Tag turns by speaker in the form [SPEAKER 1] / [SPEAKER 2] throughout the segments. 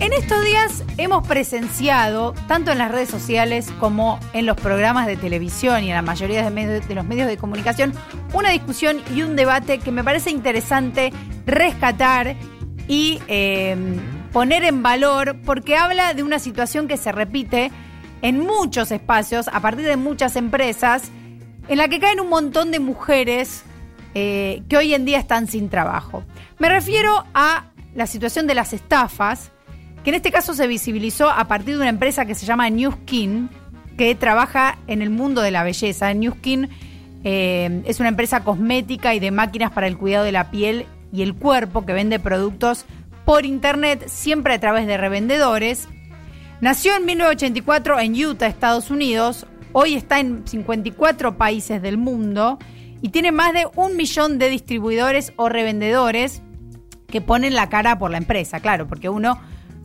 [SPEAKER 1] En estos días hemos presenciado, tanto en las redes sociales como en los programas de televisión y en la mayoría de, los medios de comunicación, una discusión y un debate que me parece interesante rescatar y eh, poner en valor porque habla de una situación que se repite en muchos espacios, a partir de muchas empresas, en la que caen un montón de mujeres eh, que hoy en día están sin trabajo. Me refiero a la situación de las estafas, que en este caso se visibilizó a partir de una empresa que se llama New Skin, que trabaja en el mundo de la belleza. New Skin eh, es una empresa cosmética y de máquinas para el cuidado de la piel y el cuerpo que vende productos por internet, siempre a través de revendedores. Nació en 1984 en Utah, Estados Unidos. Hoy está en 54 países del mundo y tiene más de un millón de distribuidores o revendedores que ponen la cara por la empresa, claro, porque uno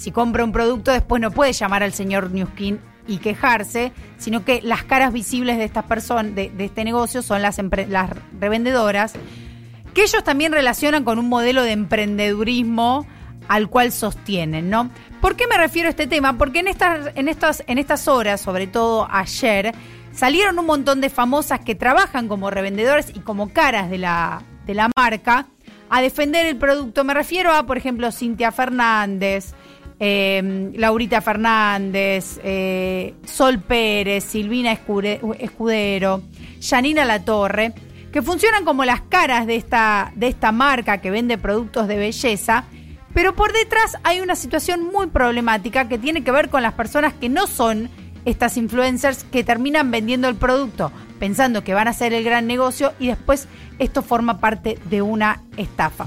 [SPEAKER 1] si compra un producto después no puede llamar al señor Newskin y quejarse, sino que las caras visibles de estas personas, de, este negocio, son las, las revendedoras, que ellos también relacionan con un modelo de emprendedurismo al cual sostienen, ¿no? ¿Por qué me refiero a este tema? Porque en estas, en estas, en estas horas, sobre todo ayer, salieron un montón de famosas que trabajan como revendedores y como caras de la, de la marca a defender el producto. Me refiero a, por ejemplo, Cintia Fernández, eh, Laurita Fernández, eh, Sol Pérez, Silvina Escure- Escudero, Janina Latorre, que funcionan como las caras de esta, de esta marca que vende productos de belleza. Pero por detrás hay una situación muy problemática que tiene que ver con las personas que no son estas influencers que terminan vendiendo el producto pensando que van a hacer el gran negocio y después esto forma parte de una estafa.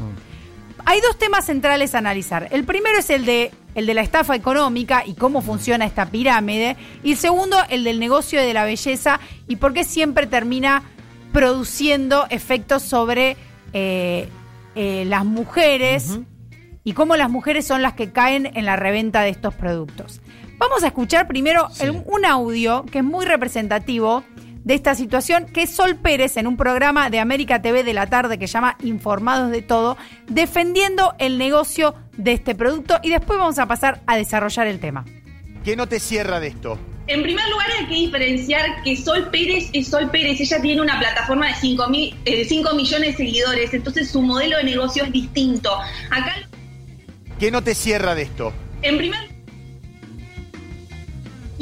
[SPEAKER 1] Hay dos temas centrales a analizar. El primero es el de, el de la estafa económica y cómo funciona esta pirámide. Y el segundo, el del negocio de la belleza y por qué siempre termina produciendo efectos sobre eh, eh, las mujeres y cómo las mujeres son las que caen en la reventa de estos productos. Vamos a escuchar primero el- un audio que es muy representativo de esta situación, que es Sol Pérez en un programa de América TV de la tarde que se llama Informados de Todo, defendiendo el negocio de este producto y después vamos a pasar a desarrollar el tema.
[SPEAKER 2] ¿Qué no te cierra de esto?
[SPEAKER 3] En primer lugar hay que diferenciar que Sol Pérez es Sol Pérez, ella tiene una plataforma de 5, mil, eh, 5 millones de seguidores, entonces su modelo de negocio es distinto. Acá,
[SPEAKER 2] ¿Qué no te cierra de esto?
[SPEAKER 3] en primer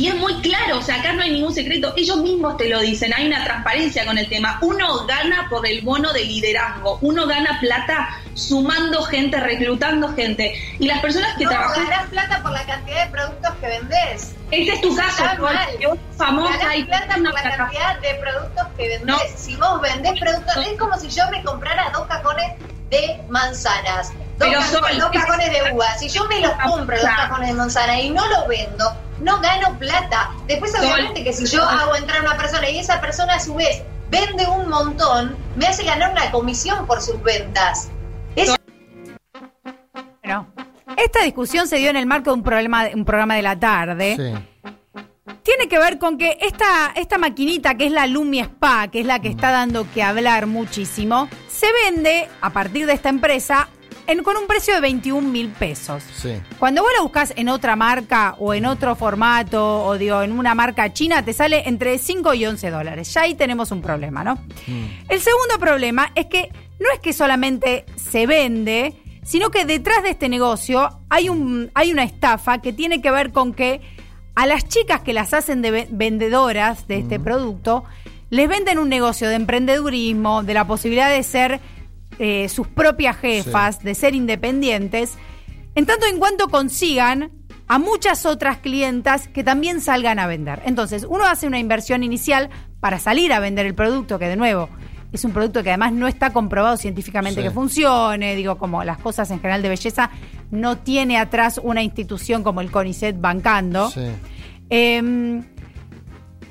[SPEAKER 3] y es muy claro, o sea, acá no hay ningún secreto, ellos mismos te lo dicen, hay una transparencia con el tema. Uno gana por el bono de liderazgo, uno gana plata sumando gente, reclutando gente. Y las personas que
[SPEAKER 4] No,
[SPEAKER 3] trabajan...
[SPEAKER 4] ganás plata por la cantidad de productos que vendés.
[SPEAKER 3] Ese es tu caso, que vos sos famosa
[SPEAKER 4] Ganás
[SPEAKER 3] y
[SPEAKER 4] plata por la cantidad de productos que vendés.
[SPEAKER 3] No.
[SPEAKER 4] Si vos vendés productos, es como si yo me comprara dos cajones de manzanas, dos,
[SPEAKER 3] Pero
[SPEAKER 4] ca-
[SPEAKER 3] Sol,
[SPEAKER 4] dos
[SPEAKER 3] es-
[SPEAKER 4] cajones de uvas. Si yo me los compro, dos cajones de manzana y no los vendo, no gano plata. Después, obviamente, que si yo hago entrar a una persona y esa persona a su vez vende un montón, me hace ganar una comisión por sus ventas.
[SPEAKER 1] Esta discusión se dio en el marco de un, problema, un programa de la tarde.
[SPEAKER 5] Sí.
[SPEAKER 1] Tiene que ver con que esta, esta maquinita que es la Lumi Spa, que es la que está dando que hablar muchísimo, se vende a partir de esta empresa en- con un precio de 21 mil pesos.
[SPEAKER 5] Sí.
[SPEAKER 1] Cuando vos la buscas en otra marca o en otro formato o digo en una marca china, te sale entre 5 y 11 dólares. Ya ahí tenemos un problema, ¿no? El segundo problema es que no es que solamente se vende, sino que detrás de este negocio hay, un, hay una estafa que tiene que ver con que a las chicas que las hacen de ve- vendedoras de este producto, les venden un negocio de emprendedurismo, de la posibilidad de ser eh, sus propias jefas, de ser independientes, en tanto en cuanto consigan a muchas otras clientas que también salgan a vender. Entonces, uno hace una inversión inicial para salir a vender el producto, que de nuevo es un producto que además no está comprobado científicamente
[SPEAKER 5] Sí.
[SPEAKER 1] que funcione, digo, como las cosas en general de belleza, no tiene atrás una institución como el CONICET bancando.
[SPEAKER 5] Sí.
[SPEAKER 1] Eh,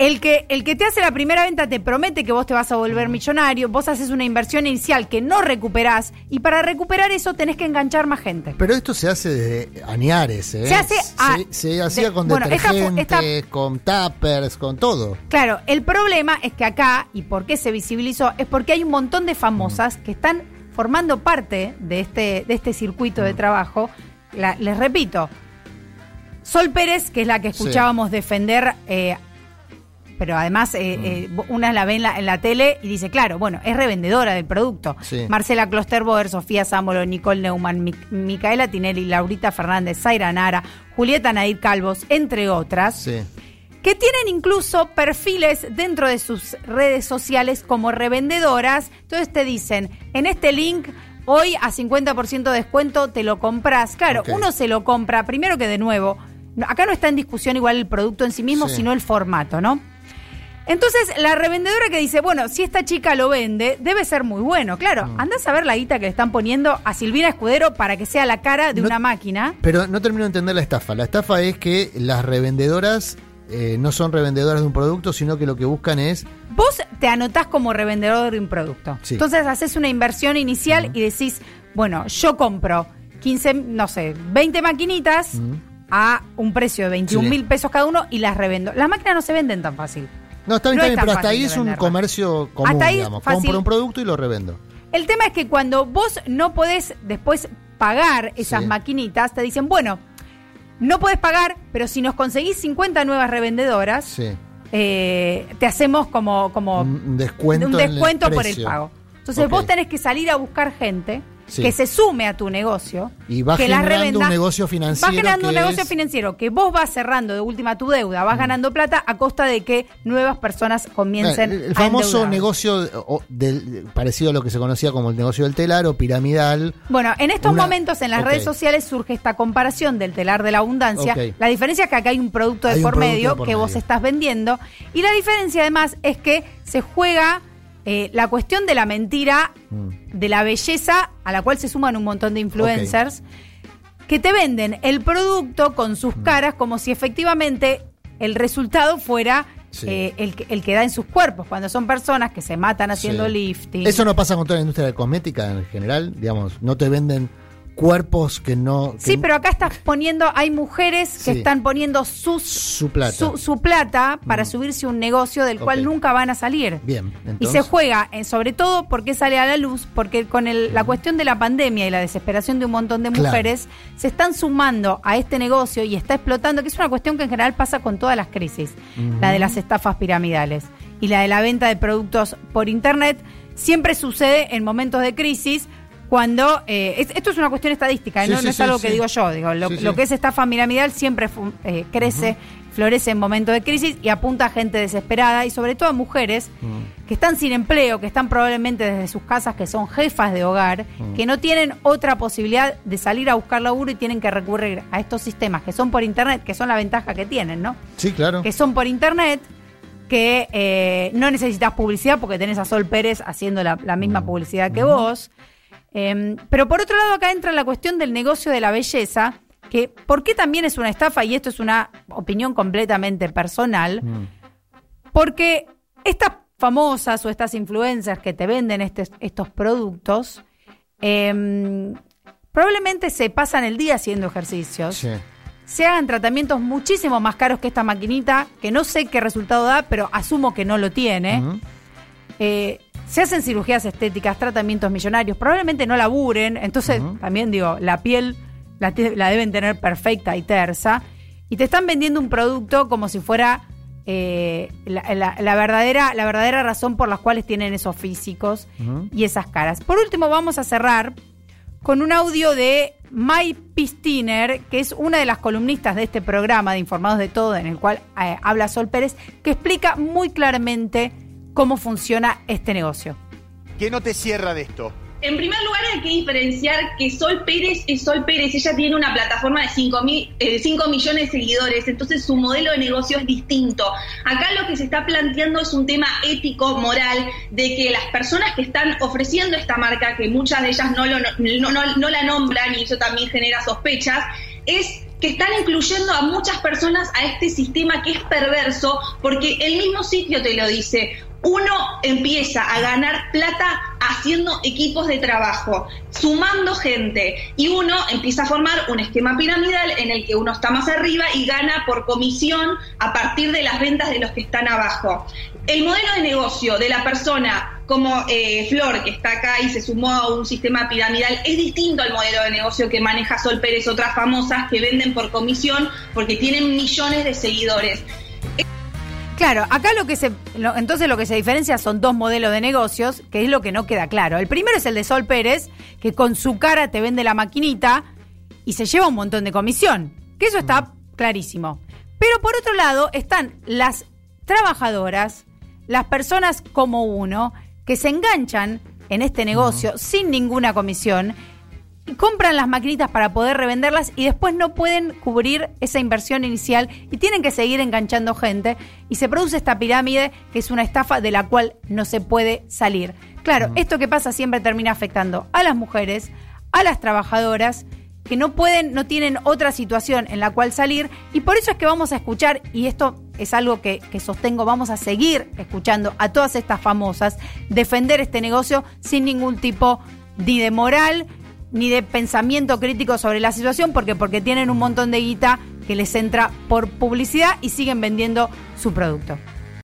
[SPEAKER 1] el que, el que te hace la primera venta te promete que vos te vas a volver millonario, vos haces una inversión inicial que no recuperás y para recuperar eso tenés que enganchar más gente.
[SPEAKER 5] Pero esto se hace desde Añares, ¿eh?
[SPEAKER 1] Se hace a-
[SPEAKER 5] Se, se hacía
[SPEAKER 1] de-
[SPEAKER 5] con
[SPEAKER 1] bueno,
[SPEAKER 5] detergentes,
[SPEAKER 1] esta-
[SPEAKER 5] con tuppers, con todo.
[SPEAKER 1] Claro, el problema es que acá, y por qué se visibilizó, es porque hay un montón de famosas que están formando parte de este, de este circuito de trabajo. La- les repito, Sol Pérez, que es la que
[SPEAKER 5] Sí.
[SPEAKER 1] escuchábamos defender, eh, pero además eh,
[SPEAKER 5] Mm.
[SPEAKER 1] eh, una la ve en la, en la tele y dice, claro, bueno, es revendedora del producto.
[SPEAKER 5] Sí.
[SPEAKER 1] Marcela Klosterboer, Sofía Sámolo, Nicole Neumann, Mi- Micaela Tinelli, Laurita Fernández, Zaira Nara, Julieta Nadir Calvos, entre otras,
[SPEAKER 5] Sí.
[SPEAKER 1] que tienen incluso perfiles dentro de sus redes sociales como revendedoras. Entonces te dicen, en este link... Hoy a 50% de descuento te lo compras. Claro, uno se lo compra, primero que de nuevo, acá no está en discusión igual el producto en sí mismo,
[SPEAKER 5] Sí.
[SPEAKER 1] sino el formato, ¿no? Entonces, la revendedora que dice, bueno, si esta chica lo vende, debe ser muy bueno. Claro,
[SPEAKER 5] Mm.
[SPEAKER 1] andás a ver la guita que le están poniendo a Silvina Escudero para que sea la cara de
[SPEAKER 5] No-
[SPEAKER 1] una máquina.
[SPEAKER 5] Pero no termino de entender la estafa. La estafa es que las revendedoras eh, no son revendedoras de un producto, sino que lo que buscan es.
[SPEAKER 1] Vos te anotás como revendedor de un producto.
[SPEAKER 5] Sí.
[SPEAKER 1] Entonces, haces una inversión inicial y decís, bueno, yo compro 15, no sé, 20 maquinitas a un precio de 21
[SPEAKER 5] Sí.
[SPEAKER 1] mil pesos cada uno y las revendo. Las máquinas no se venden tan fácil.
[SPEAKER 5] No, está bien,
[SPEAKER 1] No
[SPEAKER 5] está bien, pero hasta ahí es un comercio común,
[SPEAKER 1] Hasta ahí,
[SPEAKER 5] digamos.
[SPEAKER 1] fácil.
[SPEAKER 5] Compro un producto y lo revendo.
[SPEAKER 1] El tema es que cuando vos no podés después pagar esas
[SPEAKER 5] Sí.
[SPEAKER 1] maquinitas, te dicen, bueno, no podés pagar, pero si nos conseguís 50 nuevas revendedoras,
[SPEAKER 5] Sí.
[SPEAKER 1] eh, te hacemos como, como
[SPEAKER 5] Un- descuento
[SPEAKER 1] un
[SPEAKER 5] el
[SPEAKER 1] descuento por el pago. Entonces vos tenés que salir a buscar gente
[SPEAKER 5] Sí.
[SPEAKER 1] que se sume a tu negocio.
[SPEAKER 5] Y va
[SPEAKER 1] que las
[SPEAKER 5] generando un
[SPEAKER 1] revenda.
[SPEAKER 5] negocio financiero
[SPEAKER 1] Va generando un negocio
[SPEAKER 5] es-
[SPEAKER 1] financiero que vos vas cerrando de última tu deuda,
[SPEAKER 5] Mm.
[SPEAKER 1] vas ganando plata a costa de que nuevas personas comiencen
[SPEAKER 5] el, el
[SPEAKER 1] a
[SPEAKER 5] famoso
[SPEAKER 1] endeudar.
[SPEAKER 5] negocio de- o- del, parecido a lo que se conocía como el negocio del telar o piramidal.
[SPEAKER 1] Bueno, en estos
[SPEAKER 5] Una-
[SPEAKER 1] momentos en las redes sociales surge esta comparación del telar de la abundancia. La diferencia es que acá hay un producto de
[SPEAKER 5] Hay un
[SPEAKER 1] por medio
[SPEAKER 5] de por
[SPEAKER 1] que vos estás vendiendo. Y la diferencia además es que se juega eh, la cuestión de la mentira,
[SPEAKER 5] Mm.
[SPEAKER 1] de la belleza, a la cual se suman un montón de influencers, que te venden el producto con sus
[SPEAKER 5] Mm.
[SPEAKER 1] caras como si efectivamente el resultado fuera...
[SPEAKER 5] Sí.
[SPEAKER 1] eh, el, que, el que da en sus cuerpos, cuando son personas que se matan haciendo
[SPEAKER 5] Sí.
[SPEAKER 1] lifting.
[SPEAKER 5] Eso no pasa con toda la industria de cosmética en general, digamos, no te venden cuerpos que no... que
[SPEAKER 1] Sí, pero acá estás poniendo, hay mujeres que
[SPEAKER 5] Sí.
[SPEAKER 1] están poniendo sus,
[SPEAKER 5] Su plata.
[SPEAKER 1] su, su plata para subirse a un negocio del cual nunca van a salir.
[SPEAKER 5] Bien,
[SPEAKER 1] Y
[SPEAKER 5] entonces...
[SPEAKER 1] se juega, eh, sobre todo porque sale a la luz, porque con el- la cuestión de la pandemia y la desesperación de un montón de
[SPEAKER 5] Claro.
[SPEAKER 1] mujeres, se están sumando a este negocio y está explotando, que es una cuestión que en general pasa con todas las crisis, la de las estafas piramidales y la de la venta de productos por Internet, siempre sucede en momentos de crisis. Cuando, eh, es- esto es una cuestión estadística, ¿eh?
[SPEAKER 5] Sí,
[SPEAKER 1] no,
[SPEAKER 5] sí,
[SPEAKER 1] no es
[SPEAKER 5] sí,
[SPEAKER 1] algo que digo yo, digo, lo, lo que es estafa piramidal siempre eh, crece, florece en momentos de crisis y apunta a gente desesperada y sobre todo a mujeres
[SPEAKER 5] Mm.
[SPEAKER 1] que están sin empleo, que están probablemente desde sus casas, que son jefas de hogar,
[SPEAKER 5] Mm.
[SPEAKER 1] que no tienen otra posibilidad de salir a buscar laburo y tienen que recurrir a estos sistemas que son por internet, que son la ventaja que tienen, ¿no?
[SPEAKER 5] Sí, claro.
[SPEAKER 1] Que son por internet, que eh, no necesitas publicidad porque tenés a Sol Pérez haciendo la, la misma publicidad que vos. Eh, pero por otro lado, acá entra la cuestión del negocio de la belleza, que ¿por qué también es una estafa? Y esto es una opinión completamente personal.
[SPEAKER 5] Mm.
[SPEAKER 1] Porque estas famosas o estas influencers que te venden estes- estos productos, em, probablemente se pasan el día haciendo ejercicios,
[SPEAKER 5] Sí.
[SPEAKER 1] se hagan tratamientos muchísimo más caros que esta maquinita, que no sé qué resultado da, pero asumo que no lo tiene. Eh, se hacen cirugías estéticas, tratamientos millonarios, probablemente no laburen, entonces también digo, la piel la, deben tener perfecta y tersa, y te están vendiendo un producto como si fuera eh, la, la- la verdadera, la verdadera razón por las cuales tienen esos físicos y esas caras. Por último, vamos a cerrar con un audio de Mai Pistiner, que es una de las columnistas de este programa de Informados de Todo, en el cual eh, habla Sol Pérez, que explica muy claramente cómo funciona este negocio.
[SPEAKER 2] ¿Qué no te cierra de esto?
[SPEAKER 3] En primer lugar hay que diferenciar que Sol Pérez es Sol Pérez, ella tiene una plataforma de 5, mil, eh, 5 millones de seguidores, entonces su modelo de negocio es distinto. Acá lo que se está planteando es un tema ético, moral, de que las personas que están ofreciendo esta marca, que muchas de ellas no, lo, no, no- no la nombran y eso también genera sospechas, es que están incluyendo a muchas personas a este sistema que es perverso, porque el mismo sitio te lo dice. Uno empieza a ganar plata haciendo equipos de trabajo, sumando gente, y uno empieza a formar un esquema piramidal en el que uno está más arriba y gana por comisión a partir de las ventas de los que están abajo. El modelo de negocio de la persona como eh, Flor, que está acá y se sumó a un sistema piramidal, es distinto al modelo de negocio que maneja Sol Pérez, otras famosas que venden por comisión porque tienen millones de seguidores.
[SPEAKER 1] Claro, acá lo que se. lo- entonces lo que se diferencia son dos modelos de negocios, que es lo que no queda claro. El primero es el de Sol Pérez, que con su cara te vende la maquinita y se lleva un montón de comisión. Que eso está clarísimo. Pero por otro lado están las trabajadoras, las personas como uno, que se enganchan en este negocio sin ninguna comisión compran las maquinitas para poder revenderlas y después no pueden cubrir esa inversión inicial y tienen que seguir enganchando gente y se produce esta pirámide que es una estafa de la cual no se puede salir. Claro, esto que pasa siempre termina afectando a las mujeres, a las trabajadoras que no pueden, no tienen otra situación en la cual salir y por eso es que vamos a escuchar, y esto es algo que, que sostengo, vamos a seguir escuchando a todas estas famosas defender este negocio sin ningún tipo de moral ni de pensamiento crítico sobre la situación, porque porque tienen un montón de guita que les entra por publicidad y siguen vendiendo su producto.